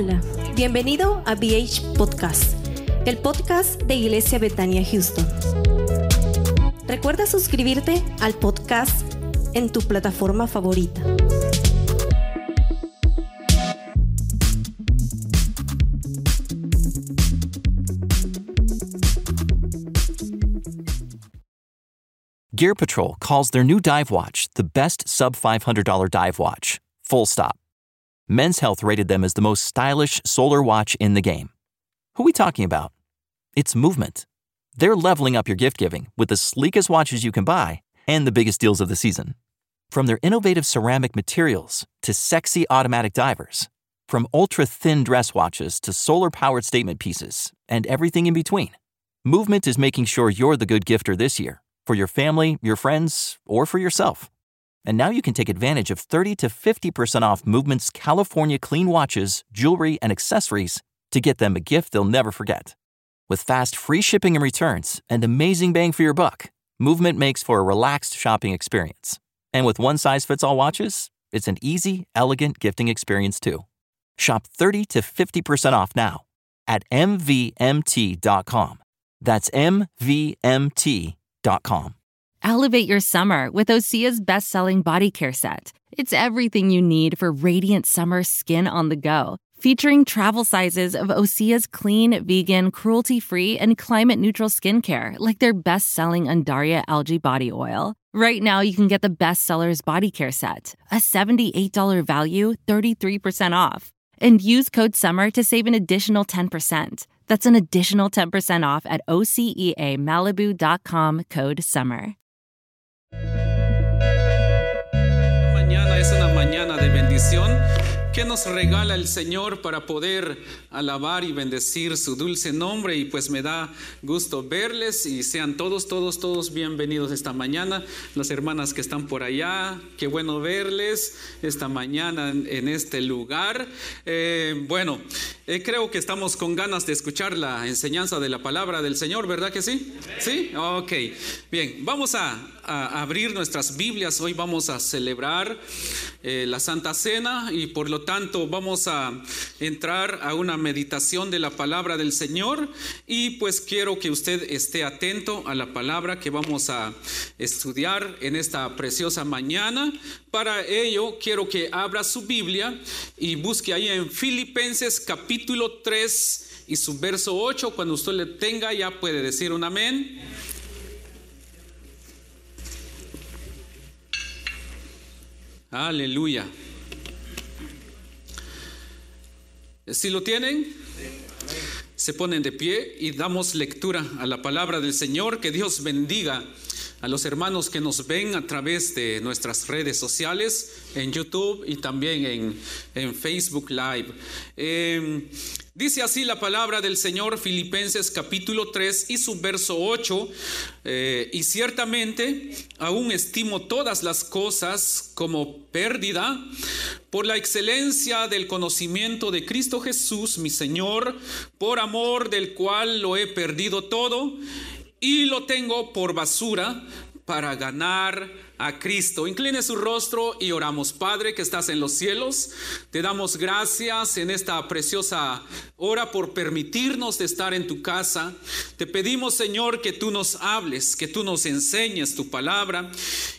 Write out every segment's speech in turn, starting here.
Hola, bienvenido a BH Podcast, el podcast de Iglesia Betania Houston. Recuerda suscribirte al podcast en tu plataforma favorita. Gear Patrol calls their new dive watch the best sub $500 dive watch. Full stop. Men's Health rated them as the most stylish solar watch in the game. Who are we talking about? It's Movement. They're leveling up your gift giving with the sleekest watches you can buy and the biggest deals of the season. From their innovative ceramic materials to sexy automatic divers, from ultra thin dress watches to solar powered statement pieces, and everything in between, Movement is making sure you're the good gifter this year for your family, your friends, or for yourself. And now you can take advantage of 30 to 50% off Movement's California clean watches, jewelry, and accessories to get them a gift they'll never forget. With fast free shipping and returns and amazing bang for your buck, Movement makes for a relaxed shopping experience. And with one size fits all watches, it's an easy, elegant gifting experience too. Shop 30 to 50% off now at MVMT.com. That's MVMT.com. Elevate your summer with Osea's best selling body care set. It's everything you need for radiant summer skin on the go, featuring travel sizes of Osea's clean, vegan, cruelty free, and climate neutral skincare, like their best selling Undaria algae body oil. Right now, you can get the bestsellers body care set, a $78 value, 33% off. And use code SUMMER to save an additional 10%. That's an additional 10% off at OCEAMalibu.com code SUMMER. Mañana es una mañana de bendición que nos regala el Señor para poder alabar y bendecir su dulce nombre y pues me da gusto verles y sean todos, todos, todos bienvenidos esta mañana. Las hermanas que están por allá, qué bueno verles esta mañana en, este lugar. Eh, bueno, eh, creo que estamos con ganas de escuchar la enseñanza de la palabra del Señor, ¿verdad que sí? Sí, ok. Bien, vamos a, a abrir nuestras Biblias. Hoy vamos a celebrar eh, la Santa Cena y por lo tanto vamos a entrar a una meditación de la palabra del Señor y pues quiero que usted esté atento a la palabra que vamos a estudiar en esta preciosa mañana. Para ello quiero que abra su Biblia y busque ahí en Filipenses capítulo 3 y su verso 8. Cuando usted le tenga ya puede decir un amén. Aleluya. Si lo tienen, se ponen de pie y damos lectura a la palabra del Señor. Que Dios bendiga a los hermanos que nos ven a través de nuestras redes sociales, en YouTube y también en, en Facebook Live. Eh, dice así la palabra del Señor, Filipenses capítulo 3 y su verso 8. eh, y ciertamente aún estimo todas las cosas como pérdida por la excelencia del conocimiento de Cristo Jesús, mi Señor, por amor del cual lo he perdido todo y lo tengo por basura para ganar a Cristo. Incline su rostro y oramos. Padre que estás en los cielos, te damos gracias en esta preciosa hora por permitirnos de estar en tu casa. Te pedimos, Señor, que tú nos hables, que tú nos enseñes tu palabra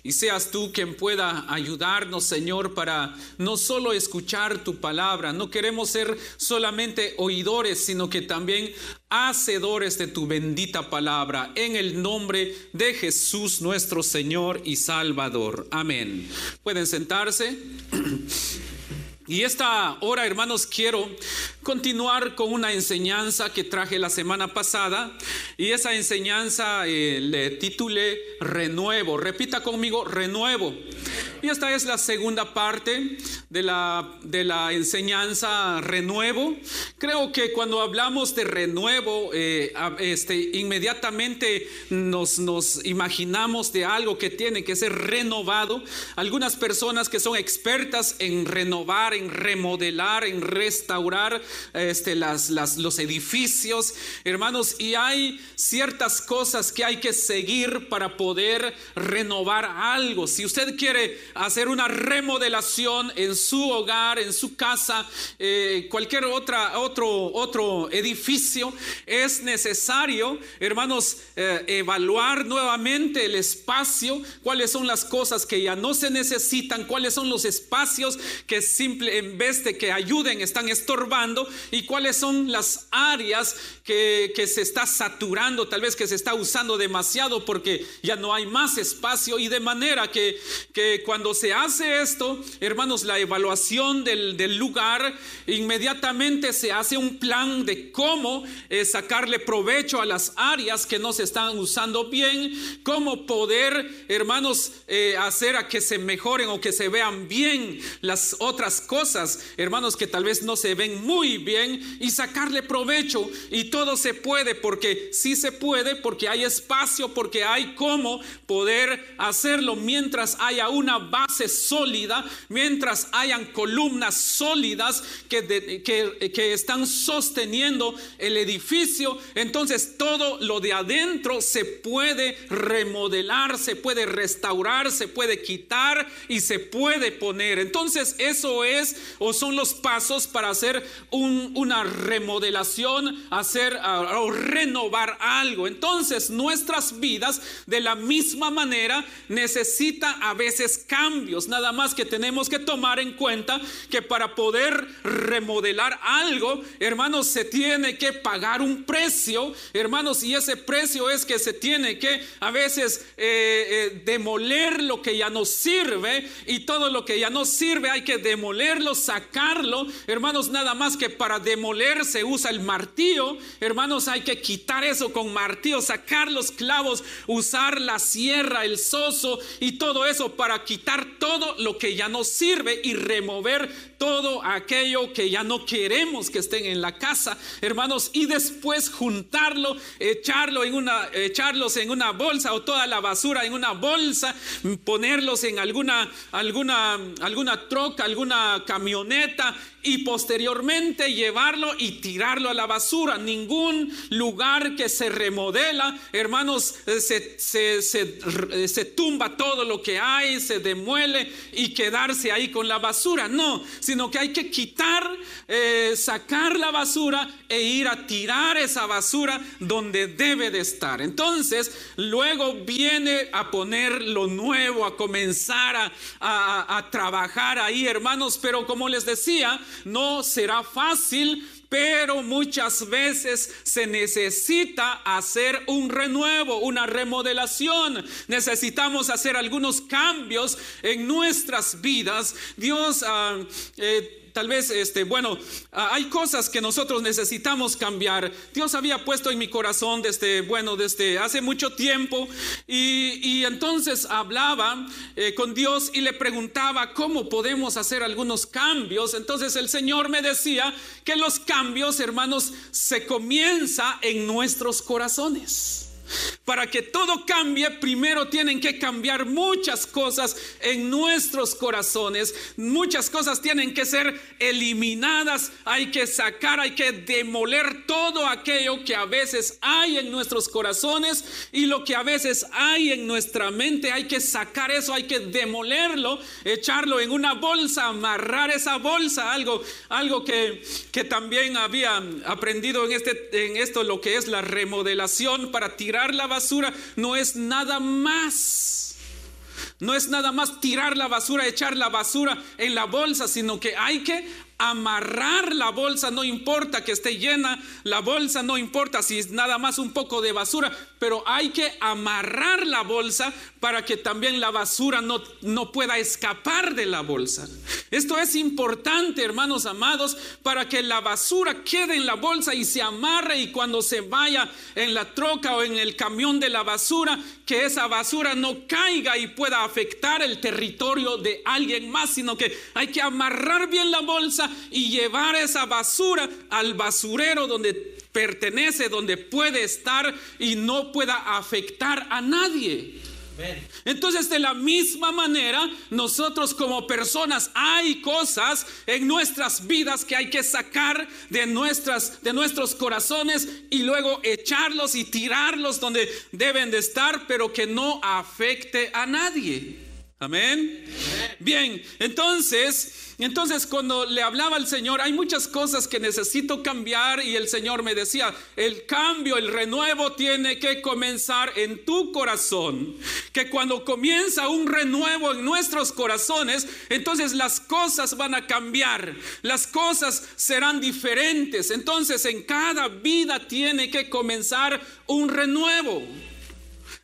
y seas tú quien pueda ayudarnos, Señor, para no solo escuchar tu palabra. No queremos ser solamente oidores, sino que también hacedores de tu bendita palabra. En el nombre de Jesús, nuestro Señor y Salvador. Amén. Pueden sentarse. Y esta hora, hermanos, quiero continuar con una enseñanza que traje la semana pasada. Y esa enseñanza eh, le titulé Renuevo. Repita conmigo, renuevo. Y esta es la segunda parte de la, de la enseñanza renuevo. Creo que cuando hablamos de renuevo, eh, este, inmediatamente nos, nos imaginamos de algo que tiene que ser renovado. Algunas personas que son expertas en renovar, en remodelar, en restaurar este, las, las, los edificios, hermanos, y hay ciertas cosas que hay que seguir para poder renovar algo. Si usted quiere hacer una remodelación en su hogar, en su casa, eh, cualquier otra, otro, otro edificio, es necesario, hermanos, eh, evaluar nuevamente el espacio, cuáles son las cosas que ya no se necesitan, cuáles son los espacios que simple, en vez de que ayuden, están estorbando y cuáles son las áreas que, se está saturando, tal vez que se está usando demasiado porque ya no hay más espacio y de manera que, que cuando se hace esto, hermanos, la evaluación del, del lugar, inmediatamente se hace un plan de cómo eh, sacarle provecho a las áreas que no se están usando bien, cómo poder, hermanos, eh, hacer a que se mejoren o que se vean bien las otras cosas, hermanos, que tal vez no se ven muy bien y sacarle provecho. Y se puede porque sí se puede, porque hay espacio, porque hay cómo poder hacerlo mientras haya una base sólida, mientras hayan columnas sólidas que, que, están sosteniendo el edificio. Entonces todo lo de adentro se puede remodelar, se puede restaurar, se puede quitar y se puede poner. Entonces eso es o son los pasos para hacer una remodelación, hacer o renovar algo. Entonces nuestras vidas de la misma manera necesita a veces cambios. Nada más que tenemos que tomar en cuenta que para poder remodelar algo, hermanos, se tiene que pagar un precio, hermanos, y ese precio es que se tiene que a veces eh, eh, demoler lo que ya no sirve y todo lo que ya no sirve hay que demolerlo, sacarlo, hermanos, nada más que para demoler se usa el martillo, hermanos, hay que quitar eso con martillo, sacar los clavos, usar la sierra, el soso y todo eso para quitar todo lo que ya no sirve y remover todo aquello que ya no queremos que estén en la casa, hermanos, y después juntarlo, echarlo en una, echarlos en una bolsa o toda la basura en una bolsa, ponerlos en alguna, alguna, alguna troca, alguna camioneta y posteriormente llevarlo y tirarlo a la basura. Ningún lugar que se remodela, hermanos, eh, se, se, se, eh, se, tumba todo lo que hay, se demuele y quedarse ahí con la basura. No, sino que hay que quitar, eh, sacar la basura e ir a tirar esa basura donde debe de estar. Entonces, luego viene a poner lo nuevo, a comenzar a, a, a trabajar ahí, hermanos. Pero como les decía, no será fácil, pero muchas veces se necesita hacer un renuevo, una remodelación. Necesitamos hacer algunos cambios en nuestras vidas. Dios... Uh, tal vez, este, bueno, hay cosas que nosotros necesitamos cambiar. Dios había puesto en mi corazón desde, bueno, desde hace mucho tiempo y, y entonces hablaba eh, con Dios y le preguntaba cómo podemos hacer algunos cambios. Entonces el Señor me decía que los cambios, hermanos, se comienza en nuestros corazones. Para que todo cambie, primero tienen que cambiar muchas cosas en nuestros corazones. Muchas cosas tienen que ser eliminadas. Hay que sacar, hay que demoler todo aquello que a veces hay en nuestros corazones y lo que a veces hay en nuestra mente. Hay que sacar eso, hay que demolerlo, echarlo en una bolsa, amarrar esa bolsa. Algo, algo que, que también había aprendido en, este, en esto, lo que es la remodelación para tirar la basura no es nada más. No es nada más tirar la basura, echar la basura en la bolsa, sino que hay que amarrar la bolsa, no importa que esté llena, la bolsa no importa si es nada más un poco de basura, pero hay que amarrar la bolsa para que también la basura no, no pueda escapar de la bolsa. Esto es importante, hermanos amados, para que la basura quede en la bolsa y se amarre y cuando se vaya en la troca o en el camión de la basura, que esa basura no caiga y pueda afectar el territorio de alguien más, sino que hay que amarrar bien la bolsa y llevar esa basura al basurero donde pertenece, donde puede estar y no pueda afectar a nadie. Entonces, de la misma manera, nosotros como personas hay cosas en nuestras vidas que hay que sacar de nuestras de nuestros corazones y luego echarlos y tirarlos donde deben de estar, pero que no afecte a nadie. Amén. Bien, entonces, entonces cuando le hablaba al Señor, hay muchas cosas que necesito cambiar y el Señor me decía, el cambio, el renuevo tiene que comenzar en tu corazón. Que cuando comienza un renuevo en nuestros corazones, entonces las cosas van a cambiar, las cosas serán diferentes. Entonces en cada vida tiene que comenzar un renuevo.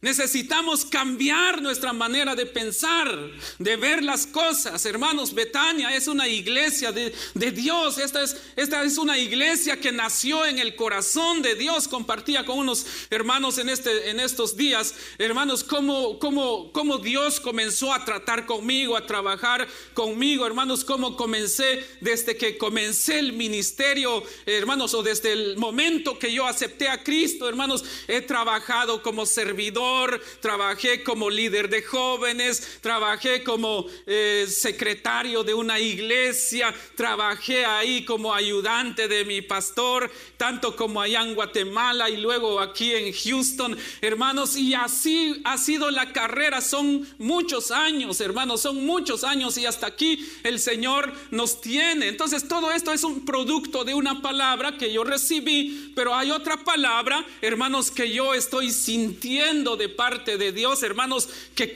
Necesitamos cambiar nuestra manera de pensar, de ver las cosas. Hermanos, Betania es una iglesia de, Dios. Esta es, esta es una iglesia que nació en el corazón de Dios. Compartía con unos hermanos en, este, en estos días, hermanos, cómo, cómo, cómo Dios comenzó a tratar conmigo, a trabajar conmigo. Hermanos, cómo comencé desde que comencé el ministerio, hermanos, o desde el momento que yo acepté a Cristo, hermanos, he trabajado como servidor trabajé como líder de jóvenes, trabajé como eh, secretario de una iglesia, trabajé ahí como ayudante de mi pastor, tanto como allá en Guatemala y luego aquí en Houston, hermanos, y así ha sido la carrera, son muchos años, hermanos, son muchos años y hasta aquí el Señor nos tiene. Entonces todo esto es un producto de una palabra que yo recibí, pero hay otra palabra, hermanos, que yo estoy sintiendo de parte de Dios, hermanos, que,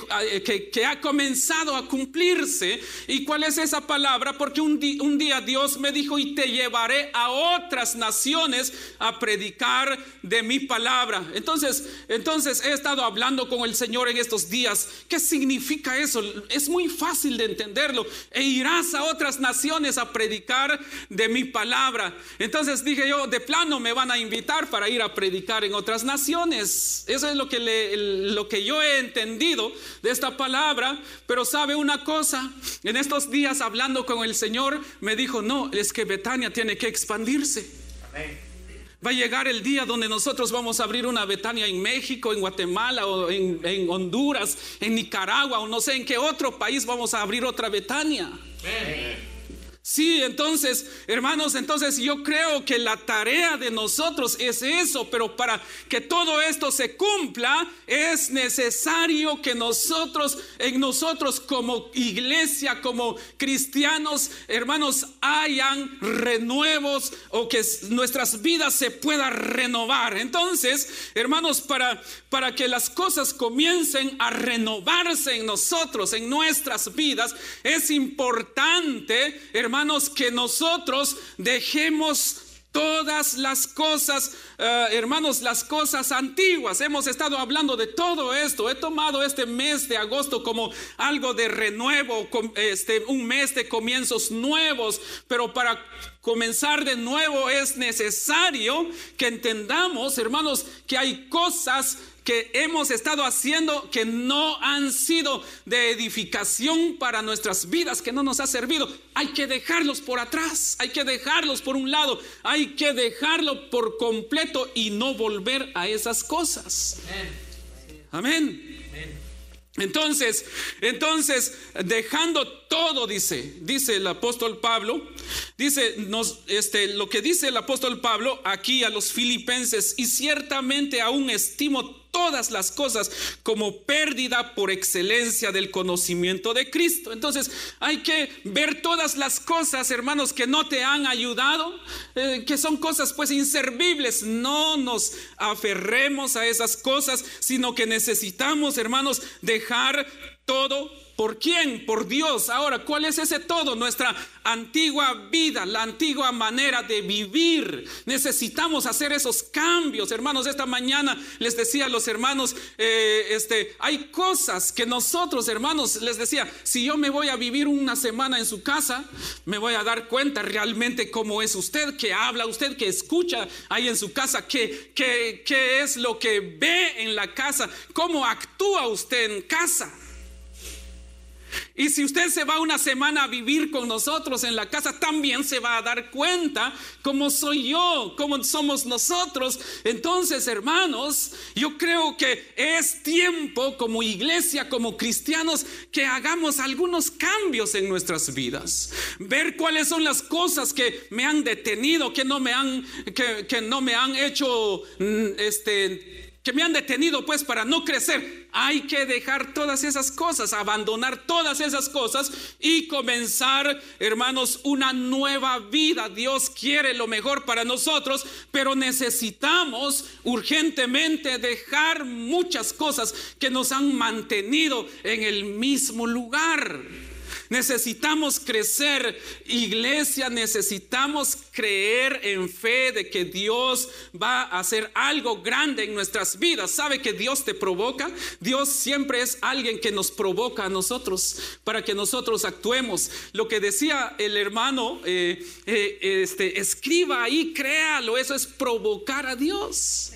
que, ha comenzado a cumplirse. ¿Y cuál es esa palabra? Porque un, un día Dios me dijo, y te llevaré a otras naciones a predicar de mi palabra. Entonces, entonces he estado hablando con el Señor en estos días. ¿Qué significa eso? Es muy fácil de entenderlo. E irás a otras naciones a predicar de mi palabra. Entonces dije yo, de plano me van a invitar para ir a predicar en otras naciones. Eso es lo que le, lo que yo he entendido de esta palabra, pero sabe una cosa, en estos días hablando con el Señor, me dijo, no, es que Betania tiene que expandirse. Va a llegar el día donde nosotros vamos a abrir una Betania en México, en Guatemala o en, en Honduras, en Nicaragua o no sé en qué otro país vamos a abrir otra Betania. Sí, entonces, hermanos, entonces yo creo que la tarea de nosotros es eso, pero para que todo esto se cumpla es necesario que nosotros, en nosotros como iglesia, como cristianos, hermanos, hayan renuevos o que nuestras vidas se puedan renovar. Entonces, hermanos, para, para que las cosas comiencen a renovarse en nosotros, en nuestras vidas, es importante, hermanos, hermanos, que nosotros dejemos todas las cosas, eh, hermanos, las cosas antiguas. Hemos estado hablando de todo esto. He tomado este mes de agosto como algo de renuevo, este, un mes de comienzos nuevos, pero para comenzar de nuevo es necesario que entendamos, hermanos, que hay cosas que hemos estado haciendo que no han sido de edificación para nuestras vidas, que no nos ha servido. Hay que dejarlos por atrás, hay que dejarlos por un lado, hay que dejarlo por completo y no volver a esas cosas. Amén. Entonces, entonces, dejando todo, dice, dice el apóstol Pablo, dice, nos, este, lo que dice el apóstol Pablo aquí a los filipenses, y ciertamente aún estimo todas las cosas como pérdida por excelencia del conocimiento de Cristo. Entonces hay que ver todas las cosas, hermanos, que no te han ayudado, eh, que son cosas pues inservibles. No nos aferremos a esas cosas, sino que necesitamos, hermanos, dejar todo ¿Por quién? Por Dios. Ahora, ¿cuál es ese todo? Nuestra antigua vida, la antigua manera de vivir. Necesitamos hacer esos cambios, hermanos. Esta mañana les decía a los hermanos, eh, este, hay cosas que nosotros, hermanos, les decía, si yo me voy a vivir una semana en su casa, me voy a dar cuenta realmente cómo es usted, que habla usted, que escucha ahí en su casa, qué que es lo que ve en la casa, cómo actúa usted en casa. Y si usted se va una semana a vivir con nosotros en la casa, también se va a dar cuenta cómo soy yo, cómo somos nosotros. Entonces, hermanos, yo creo que es tiempo como iglesia, como cristianos, que hagamos algunos cambios en nuestras vidas. Ver cuáles son las cosas que me han detenido, que no me han, que, no me han hecho, mm, este, que me han detenido pues para no crecer. Hay que dejar todas esas cosas, abandonar todas esas cosas y comenzar, hermanos, una nueva vida. Dios quiere lo mejor para nosotros, pero necesitamos urgentemente dejar muchas cosas que nos han mantenido en el mismo lugar. Necesitamos crecer, iglesia, necesitamos creer en fe de que Dios va a hacer algo grande en nuestras vidas. ¿Sabe que Dios te provoca? Dios siempre es alguien que nos provoca a nosotros para que nosotros actuemos. Lo que decía el hermano, eh, eh, este, escriba ahí, créalo, eso es provocar a Dios.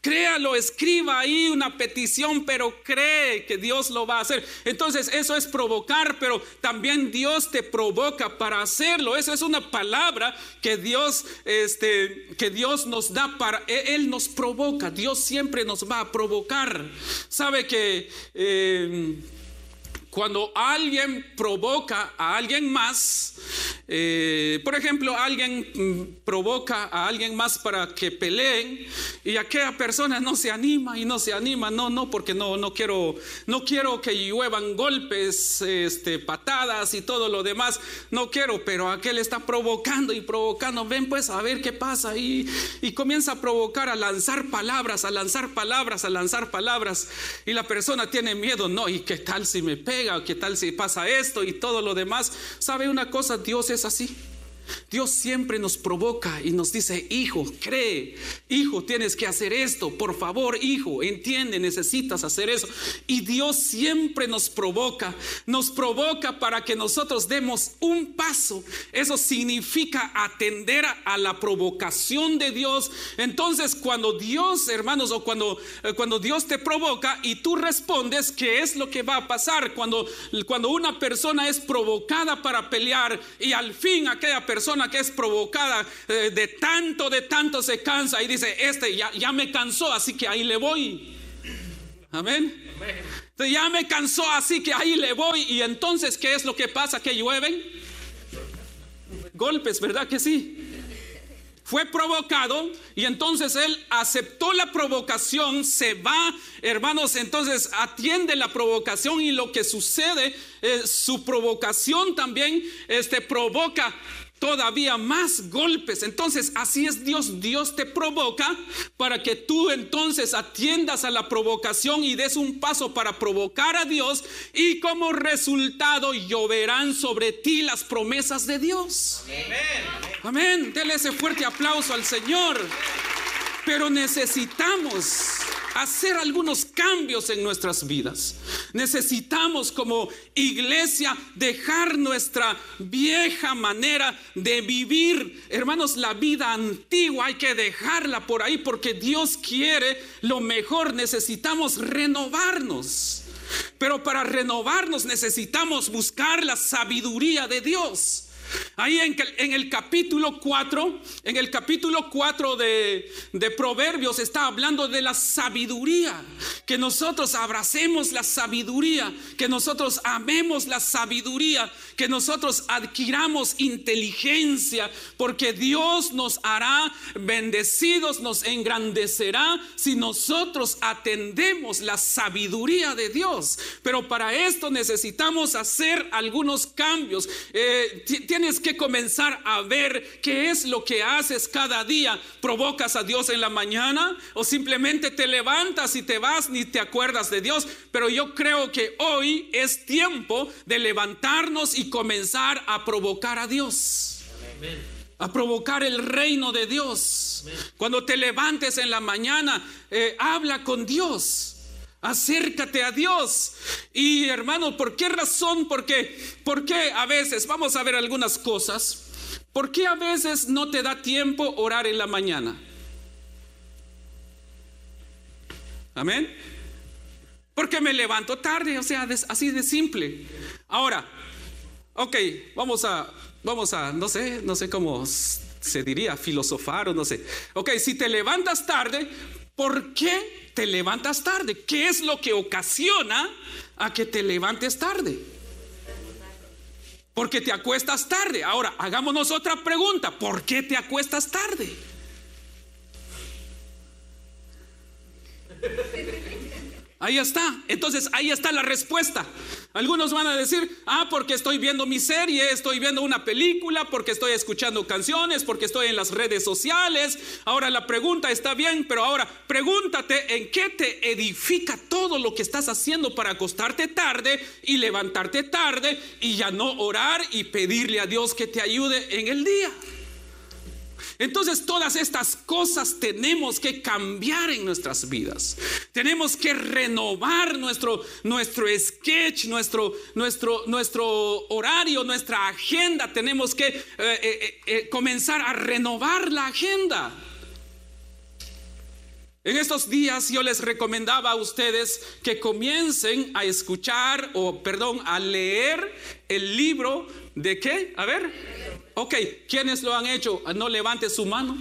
Créalo, escriba ahí una petición, pero cree que Dios lo va a hacer. Entonces eso es provocar, pero también Dios te provoca para hacerlo. Esa es una palabra que Dios, este, que Dios nos da para, e, Él nos provoca. Dios siempre nos va a provocar. Sabe que eh, cuando alguien provoca a alguien más, eh, por ejemplo, alguien mm, provoca a alguien más para que peleen y aquella persona no se anima y no se anima, no, no, porque no, no quiero, no quiero que lluevan golpes, este, patadas y todo lo demás, no quiero, pero aquel está provocando y provocando, ven pues a ver qué pasa y, y comienza a provocar, a lanzar palabras, a lanzar palabras, a lanzar palabras y la persona tiene miedo, no, y qué tal si me pega qué tal si pasa esto y todo lo demás. ¿Sabe una cosa? Dios es así. Dios siempre nos provoca y nos dice, hijo, cree, hijo, tienes que hacer esto, por favor, hijo, entiende, necesitas hacer eso. Y Dios siempre nos provoca, nos provoca para que nosotros demos un paso. Eso significa atender a la provocación de Dios. Entonces, cuando Dios, hermanos, o cuando, eh, cuando Dios te provoca y tú respondes, ¿qué es lo que va a pasar? Cuando, cuando una persona es provocada para pelear y al fin aquella persona persona que es provocada eh, de tanto, de tanto se cansa y dice, este ya, ya me cansó, así que ahí le voy. Amén. ya me cansó, así que ahí le voy. Y entonces, ¿qué es lo que pasa? Que llueven golpes, ¿verdad que sí? fue provocado y entonces él aceptó la provocación, se va, hermanos, entonces atiende la provocación y lo que sucede, eh, su provocación también este, provoca todavía más golpes. Entonces, así es Dios. Dios te provoca para que tú entonces atiendas a la provocación y des un paso para provocar a Dios y como resultado lloverán sobre ti las promesas de Dios. Amén. Amén. Dele ese fuerte aplauso al Señor. Pero necesitamos hacer algunos cambios en nuestras vidas. Necesitamos como iglesia dejar nuestra vieja manera de vivir. Hermanos, la vida antigua hay que dejarla por ahí porque Dios quiere lo mejor. Necesitamos renovarnos. Pero para renovarnos necesitamos buscar la sabiduría de Dios. Ahí en, el capítulo 4, en el capítulo 4 de, de Proverbios está hablando de la sabiduría, que nosotros abracemos la sabiduría, que nosotros amemos la sabiduría, que nosotros adquiramos inteligencia, porque Dios nos hará bendecidos, nos engrandecerá si nosotros atendemos la sabiduría de Dios. Pero para esto necesitamos hacer algunos cambios. Eh, tienes que comenzar a ver qué es lo que haces cada día. ¿Provocas a Dios en la mañana o simplemente te levantas y te vas ni te acuerdas de Dios? Pero yo creo que hoy es tiempo de levantarnos y comenzar a provocar a Dios. A provocar el reino de Dios. Cuando te levantes en la mañana, eh, habla con Dios. Acércate a Dios. Y hermano, ¿por qué razón? Porque, ¿por qué a veces, vamos a ver algunas cosas, ¿por qué a veces no te da tiempo orar en la mañana? Amén. Porque me levanto tarde, o sea, así de simple. Ahora, ok, vamos a, vamos a, no sé, no sé cómo se diría, filosofar o no sé. Ok, si te levantas tarde, ¿por qué te levantas tarde? ¿Qué es lo que ocasiona a que te levantes tarde? Porque te acuestas tarde. Ahora, hagámonos otra pregunta. ¿Por qué te acuestas tarde? Ahí está. Entonces ahí está la respuesta. Algunos van a decir, ah, porque estoy viendo mi serie, estoy viendo una película, porque estoy escuchando canciones, porque estoy en las redes sociales. Ahora la pregunta está bien, pero ahora pregúntate en qué te edifica todo lo que estás haciendo para acostarte tarde y levantarte tarde y ya no orar y pedirle a Dios que te ayude en el día. Entonces todas estas cosas tenemos que cambiar en nuestras vidas. Tenemos que renovar nuestro, nuestro sketch, nuestro, nuestro, nuestro horario, nuestra agenda. Tenemos que eh, eh, eh, comenzar a renovar la agenda. En estos días yo les recomendaba a ustedes que comiencen a escuchar o, perdón, a leer el libro de qué? A ver. Ok, ¿quiénes lo han hecho? No levante su mano.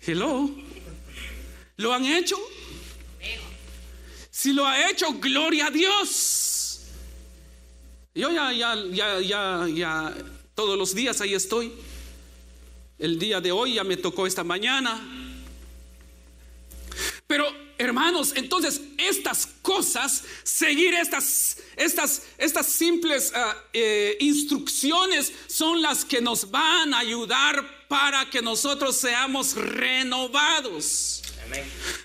Hello. ¿Lo han hecho? Si lo ha hecho, gloria a Dios. Yo ya, ya, ya, ya, ya, todos los días ahí estoy. El día de hoy ya me tocó esta mañana. Pero hermanos, entonces estas cosas, seguir estas, estas, estas simples ah, eh, instrucciones son las que nos van a ayudar para que nosotros seamos renovados.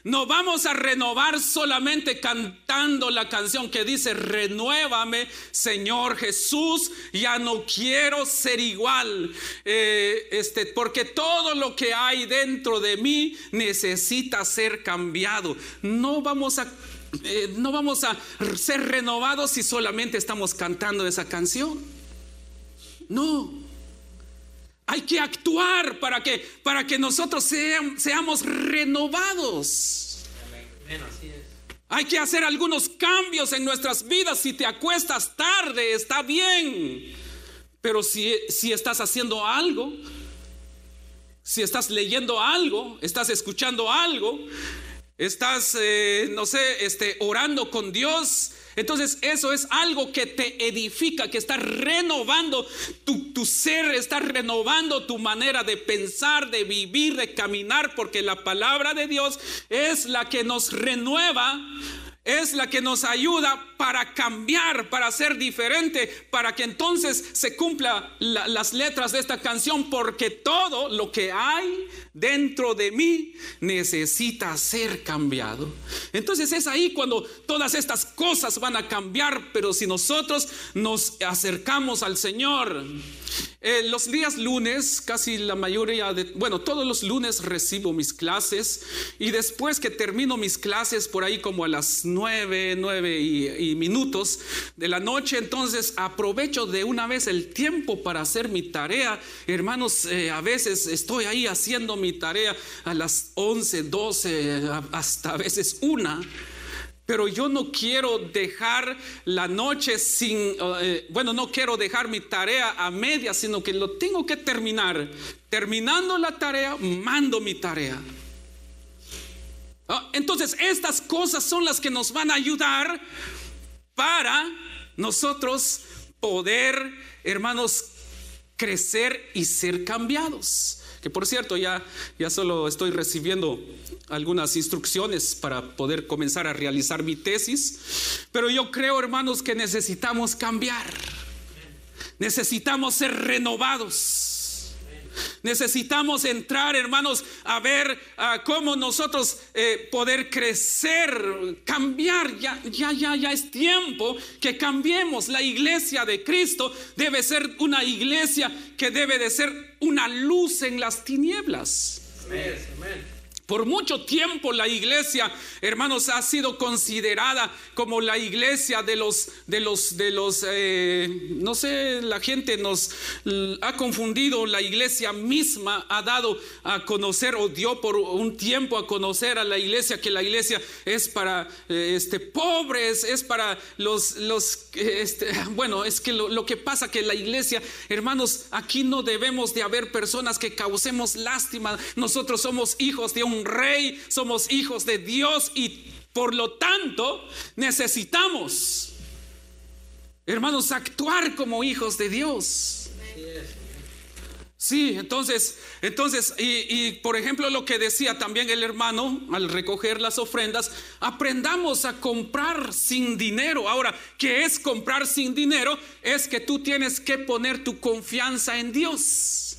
No vamos a renovar solamente cantando la canción que dice, renuévame, Señor Jesús, ya no quiero ser igual, eh, este, porque todo lo que hay dentro de mí necesita ser cambiado. No vamos a eh, no vamos a ser renovados si solamente estamos cantando esa canción. No. Hay que actuar para que, para que nosotros seamos renovados. Hay que hacer algunos cambios en nuestras vidas. Si te acuestas tarde, está bien. Pero si, si estás haciendo algo, si estás leyendo algo, estás escuchando algo, estás, eh, no sé, este, orando con Dios, entonces eso es algo que te edifica, que está renovando tu, ser, está renovando tu manera de pensar, de vivir, de caminar, porque la palabra de Dios es la que nos renueva es la que nos ayuda para cambiar, para ser diferente, para que entonces se cumpla las letras de esta canción, porque todo lo que hay dentro de mí necesita ser cambiado. Entonces es ahí cuando todas estas cosas van a cambiar, pero si nosotros nos acercamos al Señor, eh, los días lunes, casi la mayoría de, bueno, todos los lunes recibo mis clases y después que termino mis clases por ahí como a las nueve, nueve y, minutos de la noche, entonces aprovecho de una vez el tiempo para hacer mi tarea. Hermanos, eh, a veces estoy ahí haciendo mi tarea a las 11, 12, hasta a veces una. Pero yo no quiero dejar la noche sin, eh, bueno, no quiero dejar mi tarea a media, sino que lo tengo que terminar. Terminando la tarea, mando mi tarea. Ah, entonces, estas cosas son las que nos van a ayudar para nosotros poder, hermanos, crecer y ser cambiados. Que por cierto, ya, ya solo estoy recibiendo algunas instrucciones para poder comenzar a realizar mi tesis. Pero yo creo, hermanos, que necesitamos cambiar. Necesitamos ser renovados. Necesitamos entrar, hermanos, a ver cómo nosotros eh, poder crecer, cambiar. Ya, ya, ya, ya es tiempo que cambiemos. La iglesia de Cristo debe ser una iglesia que debe de ser una luz en las tinieblas. Amén. Por mucho tiempo la iglesia, hermanos, ha sido considerada como la iglesia de los, de los, de los, eh, no sé, la gente nos ha confundido, la iglesia misma ha dado a conocer o dio por un tiempo a conocer a la iglesia que la iglesia es para eh, este, pobres, es para los, los este, bueno, es que lo, lo que pasa que la iglesia, hermanos, aquí no debemos de haber personas que causemos lástima, nosotros somos hijos de un rey, somos hijos de Dios y por lo tanto necesitamos, hermanos, actuar como hijos de Dios. Sí, entonces, entonces, y, y, por ejemplo lo que decía también el hermano al recoger las ofrendas, aprendamos a comprar sin dinero. Ahora, ¿qué es comprar sin dinero? Es que tú tienes que poner tu confianza en Dios.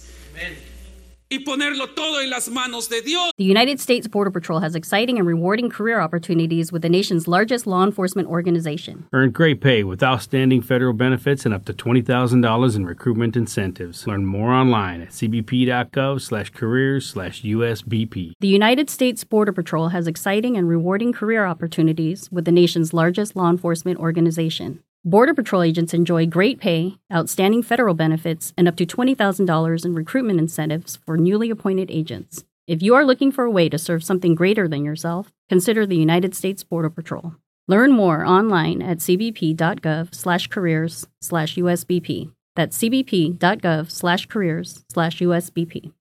Y ponerlo todo en las manos de Dios. The United States Border Patrol has exciting and rewarding career opportunities with the nation's largest law enforcement organization. Earn great pay with outstanding federal benefits and up to $20,000 in recruitment incentives. Learn more online at cbp.gov/careers/usbp. The United States Border Patrol has exciting and rewarding career opportunities with the nation's largest law enforcement organization. Border Patrol agents enjoy great pay, outstanding federal benefits, and up to $20,000 in recruitment incentives for newly appointed agents. If you are looking for a way to serve something greater than yourself, consider the United States Border Patrol. Learn more online at cbp.gov/careers/usbp. That's cbp.gov/careers/usbp.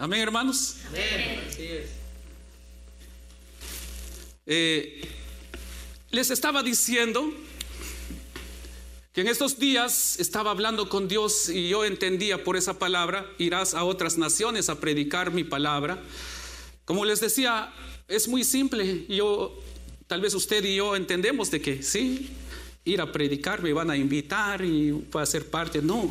Amén, hermanos. Amén. Eh, les estaba diciendo que en estos días estaba hablando con Dios y yo entendía por esa palabra, irás a otras naciones a predicar mi palabra. Como les decía, es muy simple. Yo, tal vez usted y yo entendemos de que sí, ir a predicar, me van a invitar y para ser parte. No,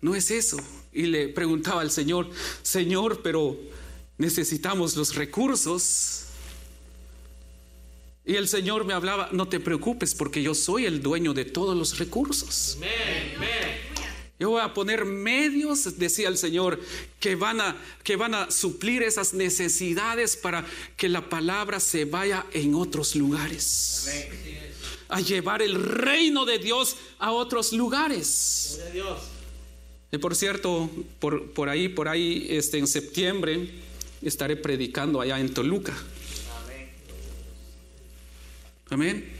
no es eso. Y le preguntaba al Señor, Señor, pero necesitamos los recursos y el Señor me hablaba, no te preocupes porque yo soy el dueño de todos los recursos. Yo voy a poner medios, decía el Señor, que van, a, que van a suplir esas necesidades para que la palabra se vaya en otros lugares. A llevar el reino de Dios a otros lugares. Y por cierto, por, por ahí, por ahí, este, en septiembre estaré predicando allá en Toluca. Amén.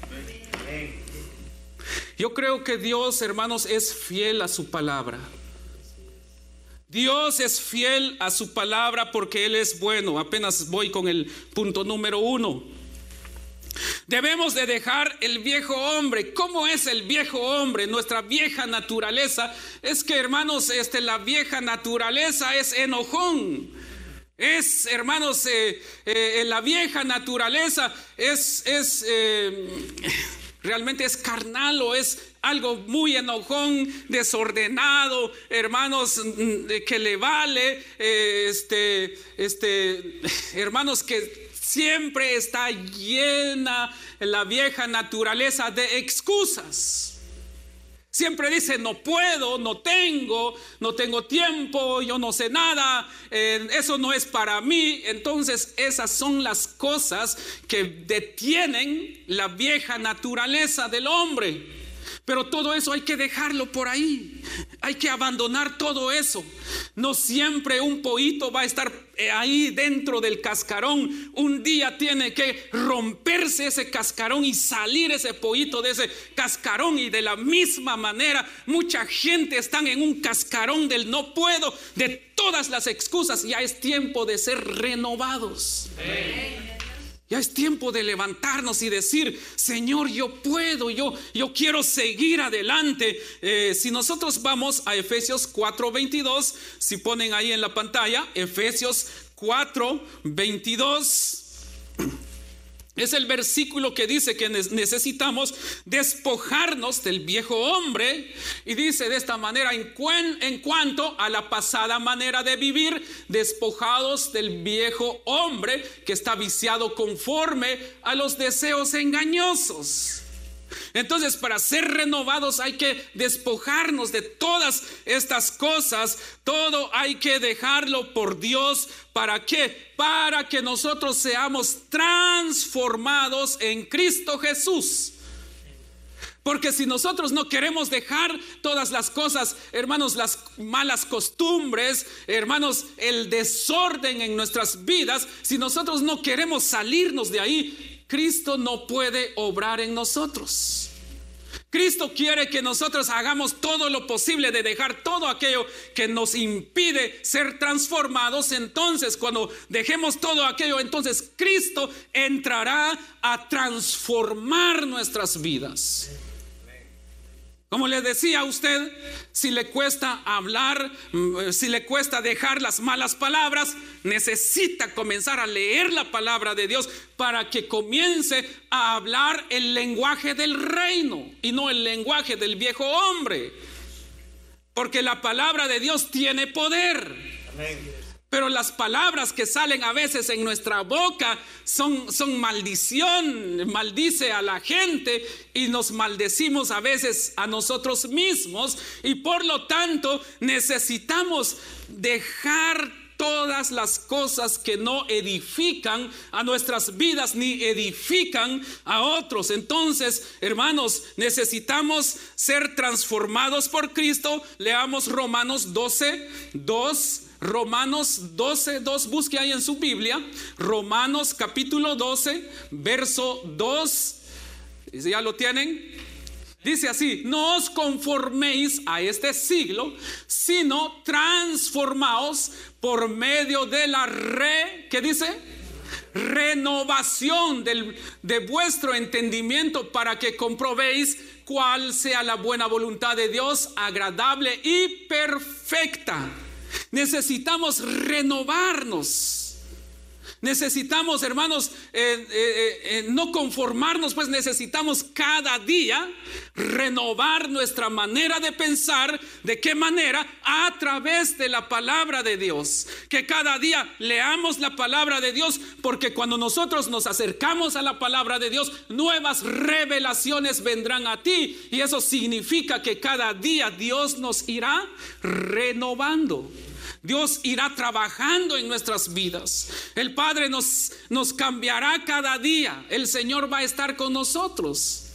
Yo creo que Dios, hermanos, es fiel a su palabra. Dios es fiel a su palabra porque Él es bueno. Apenas voy con el punto número uno. Debemos de dejar el viejo hombre. ¿Cómo es el viejo hombre? Nuestra vieja naturaleza es que, hermanos, este, la vieja naturaleza es enojón. Es, hermanos, eh, eh, la vieja naturaleza es, es eh, realmente es carnal o es algo muy enojón, desordenado, hermanos, mm, que le vale, este, este, hermanos, que siempre está llena la vieja naturaleza de excusas. Siempre dice, no puedo, no tengo, no tengo tiempo, yo no sé nada, eh, eso no es para mí. Entonces esas son las cosas que detienen la vieja naturaleza del hombre. Pero todo eso hay que dejarlo por ahí. Hay que abandonar todo eso. No siempre un poito va a estar eh, ahí dentro del cascarón. Un día tiene que romperse ese cascarón y salir ese poito de ese cascarón. Y de la misma manera, mucha gente está en un cascarón del no puedo, de todas las excusas. Ya es tiempo de ser renovados. Ya es tiempo de levantarnos y decir, Señor, yo puedo, yo, yo quiero seguir adelante. Eh, si nosotros vamos a Efesios 4:22, si ponen ahí en la pantalla, Efesios 4:22. Es el versículo que dice que necesitamos despojarnos del viejo hombre y dice de esta manera en, en, cuanto a la pasada manera de vivir, despojados del viejo hombre que está viciado conforme a los deseos engañosos. Entonces, para ser renovados hay que despojarnos de todas estas cosas. Todo hay que dejarlo por Dios. ¿Para qué? Para que nosotros seamos transformados en Cristo Jesús. Porque si nosotros no queremos dejar todas las cosas, hermanos, las malas costumbres, hermanos, el desorden en nuestras vidas, si nosotros no queremos salirnos de ahí, Cristo no puede obrar en nosotros. Cristo quiere que nosotros hagamos todo lo posible de dejar todo aquello que nos impide ser transformados. Entonces, cuando dejemos todo aquello, entonces Cristo entrará a transformar nuestras vidas. Como le decía a usted, si le cuesta hablar, mm, si le cuesta dejar las malas palabras, necesita comenzar a leer la palabra de Dios para que comience a hablar el lenguaje del reino y no el lenguaje del viejo hombre. Porque la palabra de Dios tiene poder. Pero las palabras que salen a veces en nuestra boca son, son maldición, maldice a la gente y nos maldecimos a veces a nosotros mismos y por lo tanto necesitamos dejar todas las cosas que no edifican a nuestras vidas ni edifican a otros. Entonces, hermanos, necesitamos ser transformados por Cristo. Leamos Romanos 12, 2 Romanos 12, 2, busque ahí en su Biblia. Romanos capítulo 12, verso 2. ¿Ya lo tienen? Dice así, no os conforméis a este siglo, sino transformaos por medio de la re, ¿qué dice? Renovación del, de vuestro entendimiento para que comprobéis cuál sea la buena voluntad de Dios, agradable y perfecta. Necesitamos renovarnos. Necesitamos, hermanos, eh, eh, eh, no conformarnos, pues necesitamos cada día renovar nuestra manera de pensar. ¿De qué manera? A través de la palabra de Dios. Que cada día leamos la palabra de Dios, porque cuando nosotros nos acercamos a la palabra de Dios, nuevas revelaciones vendrán a ti. Y eso significa que cada día Dios nos irá renovando. Dios irá trabajando en nuestras vidas. El Padre nos, nos cambiará cada día. El Señor va a estar con nosotros.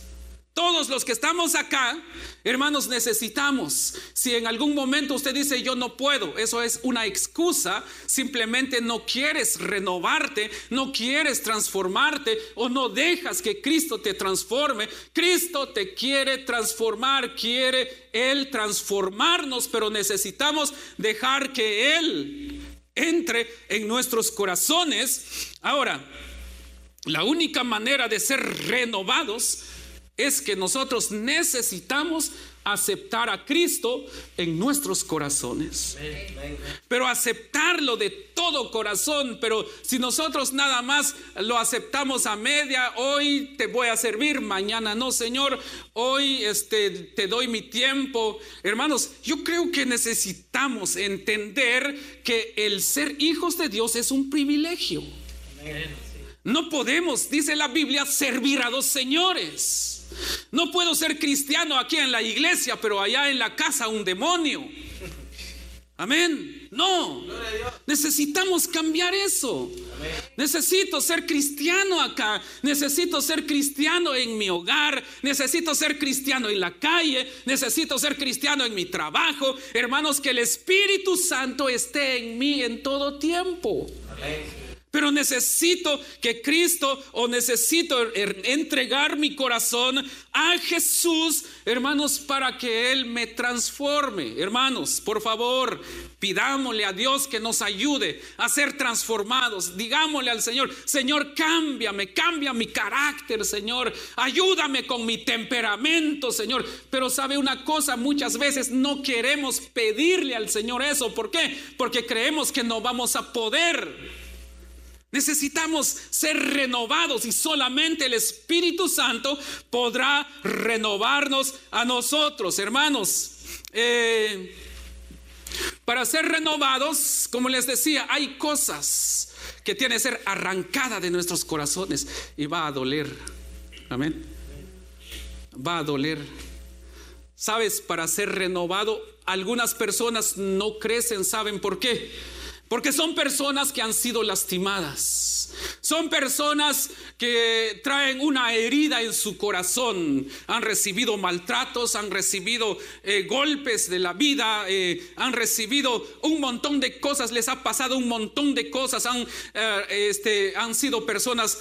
Todos los que estamos acá, hermanos, necesitamos. Si en algún momento usted dice yo no puedo, eso es una excusa. Simplemente no quieres renovarte, no quieres transformarte o no dejas que Cristo te transforme. Cristo te quiere transformar, quiere Él transformarnos, pero necesitamos dejar que Él entre en nuestros corazones. Ahora, la única manera de ser renovados es que nosotros necesitamos aceptar a Cristo en nuestros corazones. Pero aceptarlo de todo corazón, pero si nosotros nada más lo aceptamos a media, hoy te voy a servir, mañana no, Señor, hoy este te doy mi tiempo. Hermanos, yo creo que necesitamos entender que el ser hijos de Dios es un privilegio. No podemos, dice la Biblia, servir a dos señores. No puedo ser cristiano aquí en la iglesia, pero allá en la casa un demonio. Amén. No. Necesitamos cambiar eso. Necesito ser cristiano acá. Necesito ser cristiano en mi hogar. Necesito ser cristiano en la calle. Necesito ser cristiano en mi trabajo. Hermanos, que el Espíritu Santo esté en mí en todo tiempo. Amén. Pero necesito que Cristo o necesito er, entregar mi corazón a Jesús, hermanos, para que Él me transforme. Hermanos, por favor, pidámosle a Dios que nos ayude a ser transformados. Digámosle al Señor, Señor, cámbiame, cambia mi carácter, Señor. Ayúdame con mi temperamento, Señor. Pero sabe una cosa, muchas veces no queremos pedirle al Señor eso. ¿Por qué? Porque creemos que no vamos a poder. Necesitamos ser renovados y solamente el Espíritu Santo podrá renovarnos a nosotros, hermanos. Eh, para ser renovados, como les decía, hay cosas que tienen que ser arrancadas de nuestros corazones y va a doler. Amén. Va a doler. Sabes, para ser renovado, algunas personas no crecen, ¿saben por qué? Porque son personas que han sido lastimadas. Son personas que traen una herida en su corazón. Han recibido maltratos, han recibido eh, golpes de la vida, eh, han recibido un montón de cosas, les ha pasado un montón de cosas. Han, eh, este, han sido personas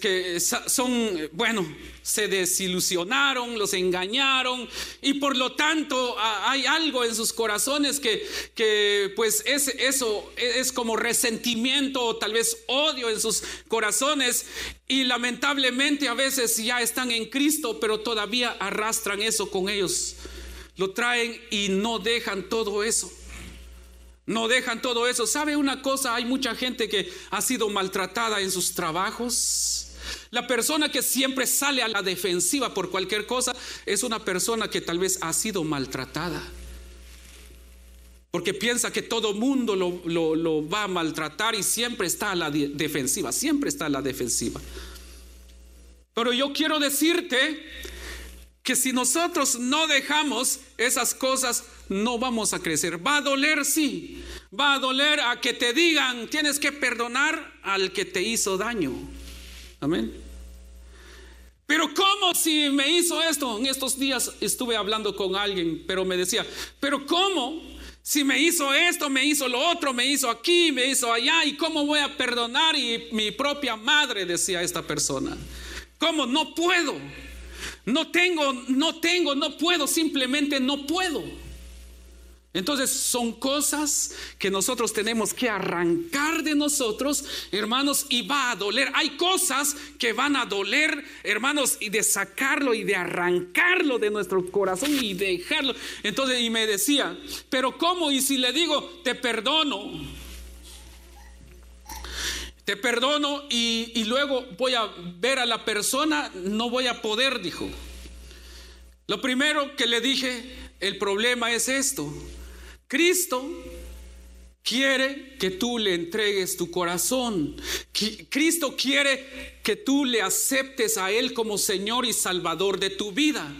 que son, bueno, se desilusionaron, los engañaron y por lo tanto hay algo en sus corazones que, que pues es, eso es como resentimiento o tal vez odio en sus corazones y lamentablemente a veces ya están en Cristo pero todavía arrastran eso con ellos lo traen y no dejan todo eso. No dejan todo eso. ¿Sabe una cosa? Hay mucha gente que ha sido maltratada en sus trabajos. La persona que siempre sale a la defensiva por cualquier cosa es una persona que tal vez ha sido maltratada. Porque piensa que todo mundo lo, va a maltratar y siempre está a la defensiva, siempre está a la defensiva. Pero yo quiero decirte que si nosotros no dejamos esas cosas, no vamos a crecer. Va a doler, sí. Va a doler a que te digan, tienes que perdonar al que te hizo daño. Amén. Pero ¿cómo si me hizo esto? En estos días estuve hablando con alguien, pero me decía, pero ¿cómo? Si me hizo esto, me hizo lo otro, me hizo aquí, me hizo allá, ¿y cómo voy a perdonar? Y mi propia madre decía esta persona, ¿cómo? No puedo. No tengo, no tengo, no puedo, simplemente no puedo. Entonces son cosas que nosotros tenemos que arrancar de nosotros, hermanos, y va a doler. Hay cosas que van a doler, hermanos, y de sacarlo y de arrancarlo de nuestro corazón y dejarlo. Entonces, y me decía, pero ¿cómo? Y si le digo, te perdono, te perdono y, y luego voy a ver a la persona, no voy a poder, dijo. Lo primero que le dije, el problema es esto Cristo quiere que tú le entregues tu corazón. Cristo quiere que tú le aceptes a Él como Señor y Salvador de tu vida.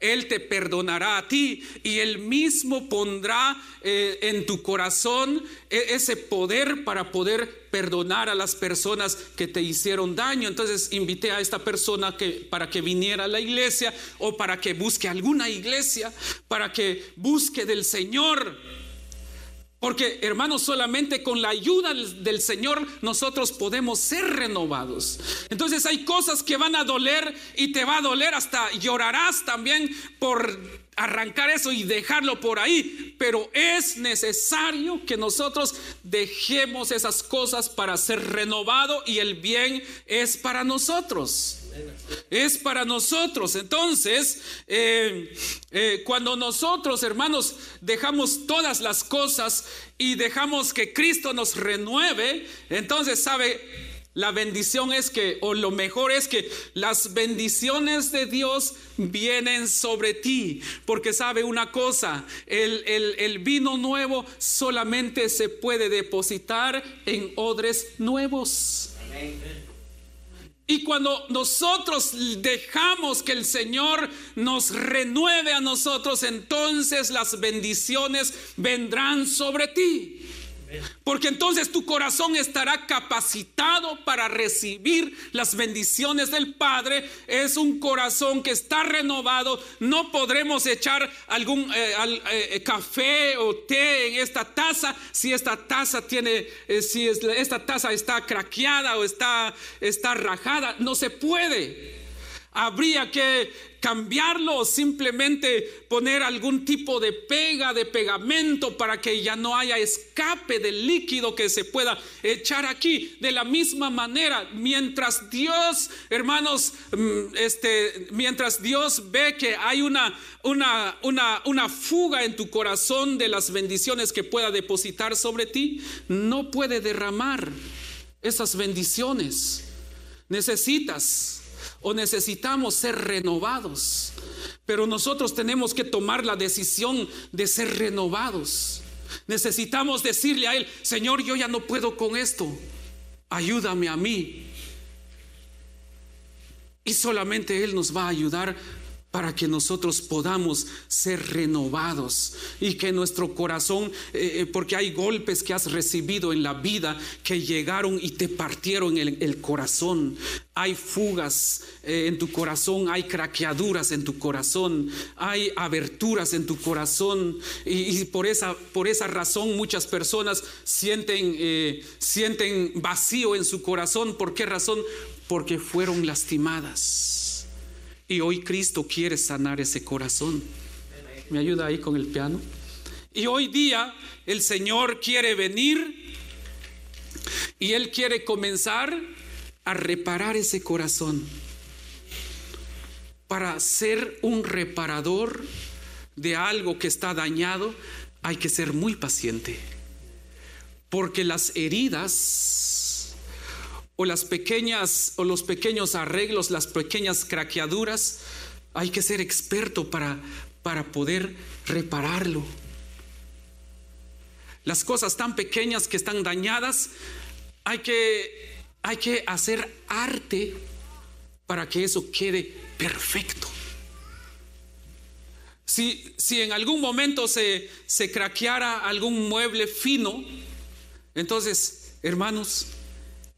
Él te perdonará a ti y Él mismo pondrá eh, en tu corazón e, ese poder para poder perdonar a las personas que te hicieron daño. Entonces invité a esta persona que, para que viniera a la iglesia o para que busque alguna iglesia, para que busque del Señor porque hermanos, solamente con la ayuda del Señor nosotros podemos ser renovados. Entonces hay cosas que van a doler y te va a doler hasta llorarás también por arrancar eso y dejarlo por ahí. Pero es necesario que nosotros dejemos esas cosas para ser renovado y el bien es para nosotros es para nosotros. Entonces, eh, eh, cuando nosotros, hermanos, dejamos todas las cosas y dejamos que Cristo nos renueve, entonces, ¿sabe? La bendición es que, o lo mejor es que las bendiciones de Dios vienen sobre ti. Porque sabe una cosa, el, el vino nuevo solamente se puede depositar en odres nuevos. Amén. Y cuando nosotros dejamos que el Señor nos renueve a nosotros, entonces las bendiciones vendrán sobre ti. Porque entonces tu corazón estará capacitado para recibir las bendiciones del Padre. Es un corazón que está renovado. No podremos echar algún eh, eh, eh, café o té en esta taza si esta taza tiene, si esta taza está craqueada o está, está rajada. No se puede. Habría que cambiarlo o simplemente poner algún tipo de pega, de pegamento para que ya no haya escape del líquido que se pueda echar aquí. De la misma manera, mientras Dios, hermanos, mm, este, mientras Dios ve que hay una, una, una, una fuga en tu corazón de las bendiciones que pueda depositar sobre ti, no puede derramar esas bendiciones. Necesitas o necesitamos ser renovados. Pero nosotros tenemos que tomar la decisión de ser renovados. Necesitamos decirle a Él, Señor, yo ya no puedo con esto. Ayúdame a mí. Y solamente Él nos va a ayudar para que nosotros podamos ser renovados y que nuestro corazón, eh, eh, porque hay golpes que has recibido en la vida que llegaron y te partieron el, corazón. Hay fugas eh, en tu corazón, hay craqueaduras en tu corazón, hay aberturas en tu corazón y, por, esa, por esa razón muchas personas sienten, sienten vacío en su corazón. ¿Por qué razón? Porque fueron lastimadas y hoy Cristo quiere sanar ese corazón. ¿Me ayuda ahí con el piano? Y hoy día el Señor quiere venir y Él quiere comenzar a reparar ese corazón para ser un reparador de algo que está dañado, hay que ser muy paciente. Porque las heridas o las pequeñas o los pequeños arreglos, las pequeñas craqueaduras, hay que ser experto para, para poder repararlo. Las cosas tan pequeñas que están dañadas, hay que, hay que hacer arte para que eso quede perfecto. Si, si en algún momento se, se craqueara algún mueble fino, entonces, hermanos,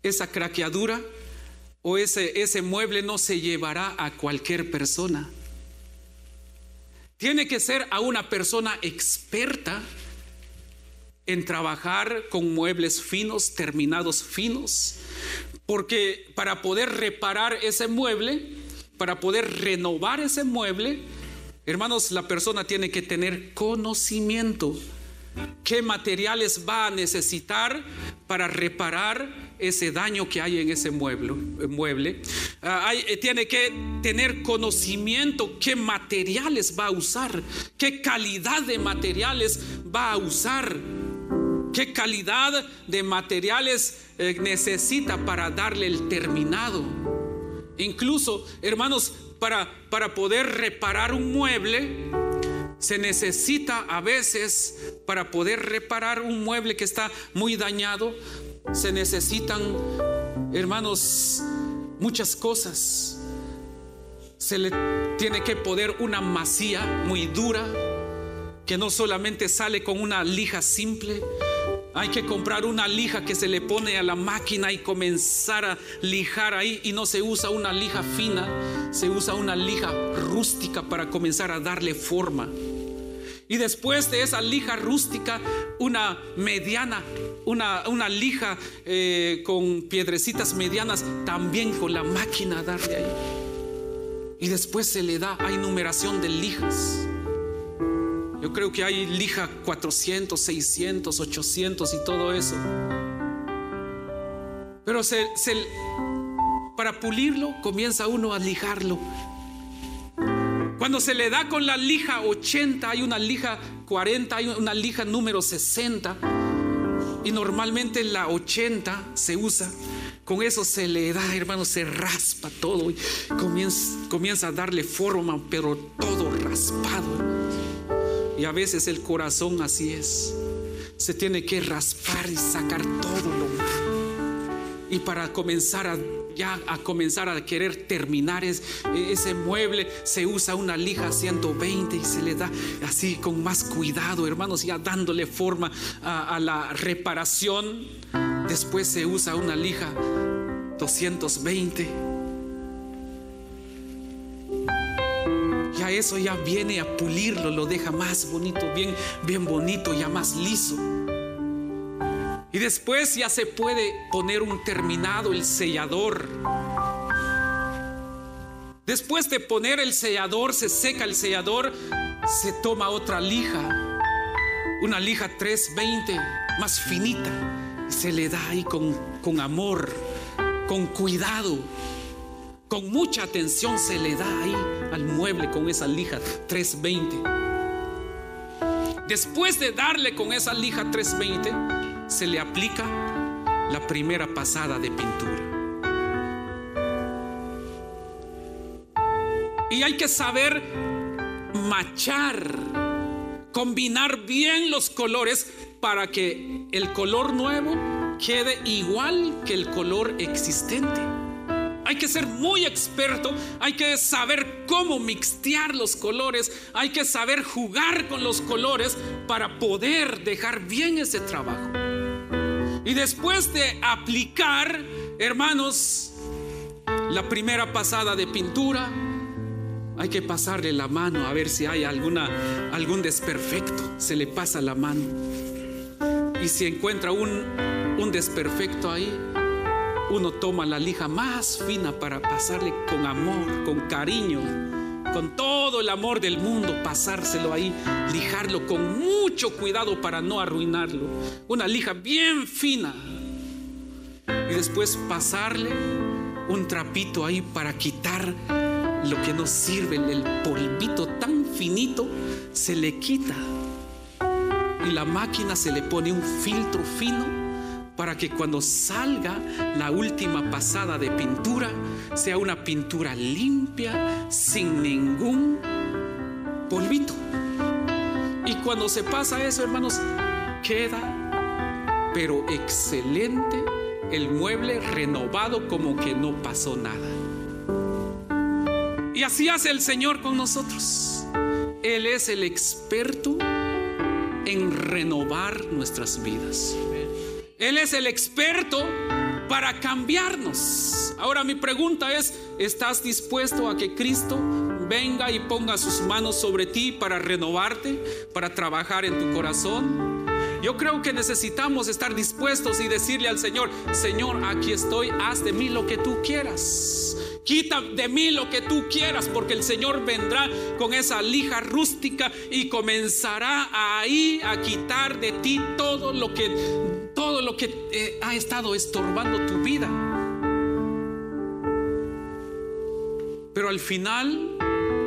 esa craqueadura o ese, ese mueble no se llevará a cualquier persona. Tiene que ser a una persona experta en trabajar con muebles finos, terminados finos, porque para poder reparar ese mueble, para poder renovar ese mueble, hermanos, la persona tiene que tener conocimiento qué materiales va a necesitar para reparar ese daño que hay en ese mueble. mueble. Ah, eh, tiene que tener conocimiento qué materiales va a usar, qué calidad de materiales va a usar, qué calidad de materiales eh, necesita para darle el terminado. Incluso, hermanos, para, para poder reparar un mueble, se necesita a veces para poder reparar un mueble que está muy dañado, se necesitan, hermanos, muchas cosas. Se le tiene que poner una masía muy dura, que no solamente sale con una lija simple, hay que comprar una lija que se le pone a la máquina y comenzar a lijar ahí y no se usa una lija fina, se usa una lija rústica para comenzar a darle forma. Y después de esa lija rústica, una mediana, una, una lija eh, con piedrecitas medianas, también con la máquina darle ahí. Y después se le da, hay numeración de lijas. Yo creo que hay lija 400, 600, 800 y todo eso. Pero para pulirlo comienza uno a lijarlo cuando se le da con la lija 80, hay una lija 40, hay una lija número 60. Y normalmente la 80 se usa. Con eso se le da, hermano, se raspa todo y comienza, comienza a darle forma, pero todo raspado. Y a veces el corazón así es. Se tiene que raspar y sacar todo lo. Y para comenzar a ya a comenzar a querer terminar es, ese mueble, se usa una lija 120 y se le da así con más cuidado, hermanos, ya dándole forma a, a la reparación. Después se usa una lija 220. Ya eso ya viene a pulirlo, lo deja más bonito, bien, bien bonito, ya más liso. Después ya se puede poner un terminado, el sellador. Después de poner el sellador, se seca el sellador, se toma otra lija, una lija 320, más finita, se le da ahí con, con amor, con cuidado, con mucha atención se le da ahí al mueble con esa lija 320. Después de darle con esa lija 320, se le aplica la primera pasada de pintura. Y hay que saber machar, combinar bien los colores para que el color nuevo quede igual que el color existente. Hay que ser muy experto, hay que saber cómo mixtear los colores, hay que saber jugar con los colores para poder dejar bien ese trabajo. Y después de aplicar, hermanos, la primera pasada de pintura, hay que pasarle la mano a ver si hay alguna, algún desperfecto. Se le pasa la mano. Y si encuentra un, un desperfecto ahí, uno toma la lija más fina para pasarle con amor, con cariño, con todo el amor del mundo, pasárselo ahí, lijarlo con mucho cuidado para no arruinarlo. Una lija bien fina. Y después pasarle un trapito ahí para quitar lo que no sirve, el polvito tan finito se le quita y la máquina se le pone un filtro fino para que cuando salga la última pasada de pintura sea una pintura limpia, sin ningún polvito. Y cuando se pasa eso, hermanos, queda, pero excelente, el mueble renovado como que no pasó nada. Y así hace el Señor con nosotros. Él es el experto en renovar nuestras vidas. Él es el experto para cambiarnos. Ahora mi pregunta es, ¿estás dispuesto a que Cristo venga y ponga sus manos sobre ti para renovarte, para trabajar en tu corazón? Yo creo que necesitamos estar dispuestos y decirle al Señor, Señor, aquí estoy, haz de mí lo que tú quieras. Quita de mí lo que tú quieras, porque el Señor vendrá con esa lija rústica y comenzará ahí a quitar de ti todo lo que todo lo que eh, ha estado estorbando tu vida. Pero al final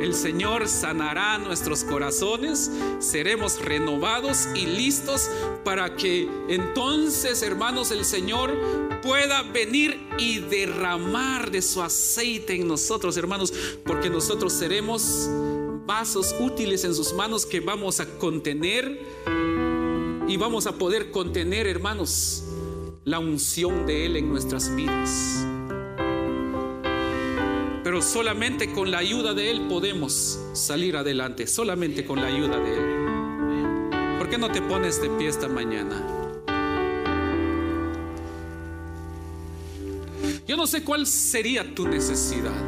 el Señor sanará nuestros corazones, seremos renovados y listos para que entonces, hermanos, el Señor pueda venir y derramar de su aceite en nosotros, hermanos, porque nosotros seremos vasos útiles en sus manos que vamos a contener y vamos a poder contener, hermanos, la unción de Él en nuestras vidas. Pero solamente con la ayuda de Él podemos salir adelante, solamente con la ayuda de Él. ¿Por qué no te pones de pie esta mañana? Yo no sé cuál sería tu necesidad.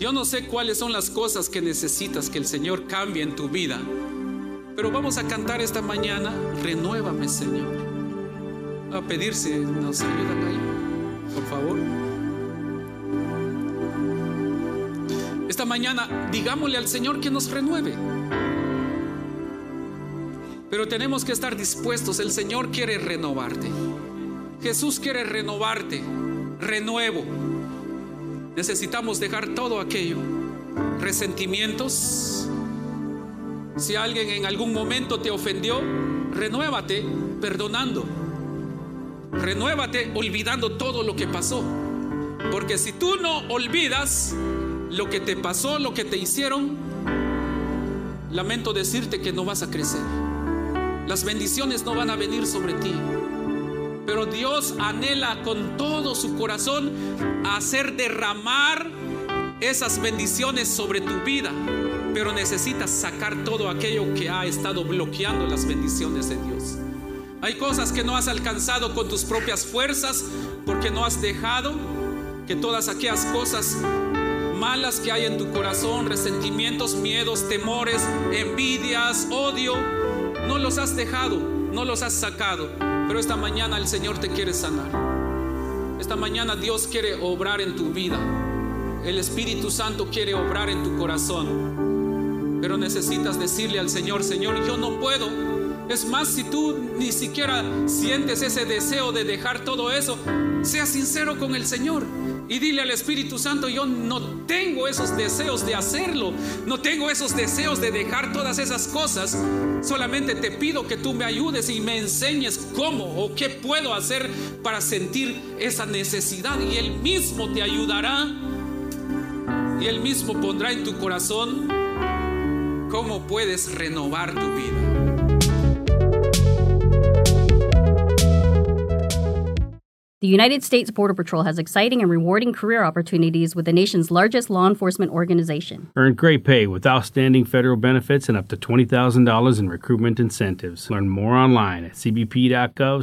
Yo no sé cuáles son las cosas que necesitas que el Señor cambie en tu vida. Pero vamos a cantar esta mañana, renuévame Señor. A pedir si nos ayudan ahí, por favor. Esta mañana digámosle al Señor que nos renueve. Pero tenemos que estar dispuestos. El Señor quiere renovarte. Jesús quiere renovarte. Renuevo. Necesitamos dejar todo aquello. Resentimientos. Si alguien en algún momento te ofendió, renuévate perdonando. Renuévate olvidando todo lo que pasó. Porque si tú no olvidas, lo que te pasó, lo que te hicieron, lamento decirte que no vas a crecer. Las bendiciones no van a venir sobre ti. Pero Dios anhela con todo su corazón hacer derramar esas bendiciones sobre tu vida. Pero necesitas sacar todo aquello que ha estado bloqueando las bendiciones de Dios. Hay cosas que no has alcanzado con tus propias fuerzas porque no has dejado que todas aquellas cosas malas que hay en tu corazón, resentimientos, miedos, temores, envidias, odio, no los has dejado, no los has sacado. Pero esta mañana el Señor te quiere sanar. Esta mañana Dios quiere obrar en tu vida. El Espíritu Santo quiere obrar en tu corazón. Pero necesitas decirle al Señor, Señor, yo no puedo. Es más, si tú ni siquiera sientes ese deseo de dejar todo eso, sea sincero con el Señor. Y dile al Espíritu Santo, yo no tengo esos deseos de hacerlo, no tengo esos deseos de dejar todas esas cosas. Solamente te pido que tú me ayudes y me enseñes cómo o qué puedo hacer para sentir esa necesidad. Y Él mismo te ayudará. Y Él mismo pondrá en tu corazón cómo puedes renovar tu vida. The United States Border Patrol has exciting and rewarding career opportunities with the nation's largest law enforcement organization. Earn great pay with outstanding federal benefits and up to $20,000 in recruitment incentives. Learn more online at cbp.gov